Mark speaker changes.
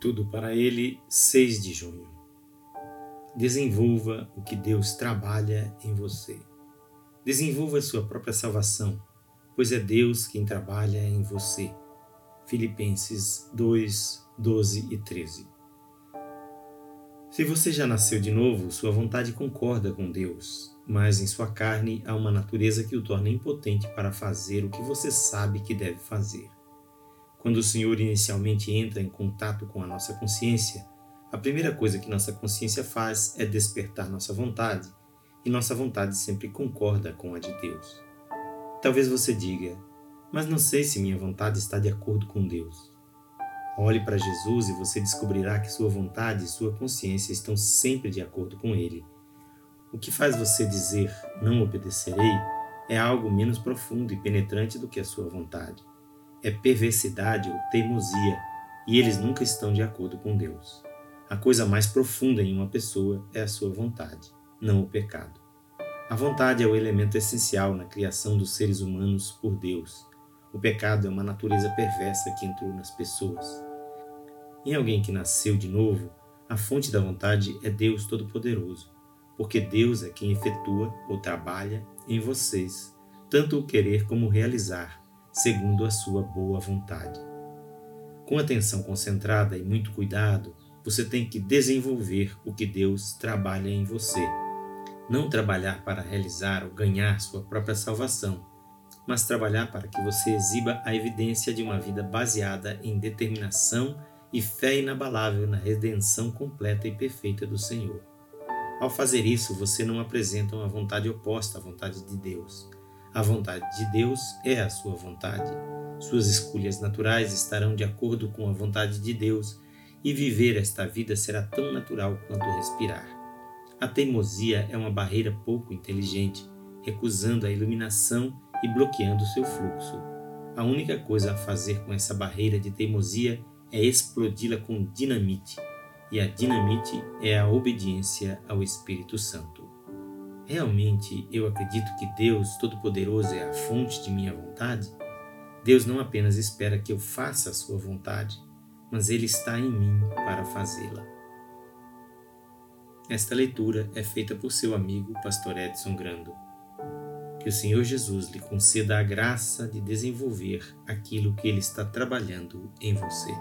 Speaker 1: Tudo para ele, 6 de junho. Desenvolva o que Deus trabalha em você. Desenvolva sua própria salvação, pois é Deus quem trabalha em você. Filipenses 2, 12 e 13. Se você já nasceu de novo, sua vontade concorda com Deus, mas em sua carne há uma natureza que o torna impotente para fazer o que você sabe que deve fazer. Quando o Senhor inicialmente entra em contato com a nossa consciência, a primeira coisa que nossa consciência faz é despertar nossa vontade, e nossa vontade sempre concorda com a de Deus. Talvez você diga, mas não sei se minha vontade está de acordo com Deus. Olhe para Jesus e você descobrirá que sua vontade e sua consciência estão sempre de acordo com Ele. O que faz você dizer não obedecerei é algo menos profundo e penetrante do que a sua vontade é perversidade ou teimosia, e eles nunca estão de acordo com Deus. A coisa mais profunda em uma pessoa é a sua vontade, não o pecado. A vontade é o elemento essencial na criação dos seres humanos por Deus. O pecado é uma natureza perversa que entrou nas pessoas. Em alguém que nasceu de novo, a fonte da vontade é Deus Todo-Poderoso, porque Deus é quem efetua ou trabalha em vocês, tanto o querer como o realizar, segundo a sua boa vontade. Com atenção concentrada e muito cuidado, você tem que desenvolver o que Deus trabalha em você. Não trabalhar para realizar ou ganhar sua própria salvação, mas trabalhar para que você exiba a evidência de uma vida baseada em determinação e fé inabalável na redenção completa e perfeita do Senhor. Ao fazer isso, você não apresenta uma vontade oposta à vontade de Deus, a vontade de Deus é a sua vontade. Suas escolhas naturais estarão de acordo com a vontade de Deus e viver esta vida será tão natural quanto respirar. A teimosia é uma barreira pouco inteligente, recusando a iluminação e bloqueando seu fluxo. A única coisa a fazer com essa barreira de teimosia é explodi-la com dinamite, e a dinamite é a obediência ao Espírito Santo. Realmente eu acredito que Deus Todo-Poderoso é a fonte de minha vontade? Deus não apenas espera que eu faça a sua vontade, mas Ele está em mim para fazê-la. Esta leitura é feita por seu amigo, Pastor Edson Grando. Que o Senhor Jesus lhe conceda a graça de desenvolver aquilo que Ele está trabalhando em você.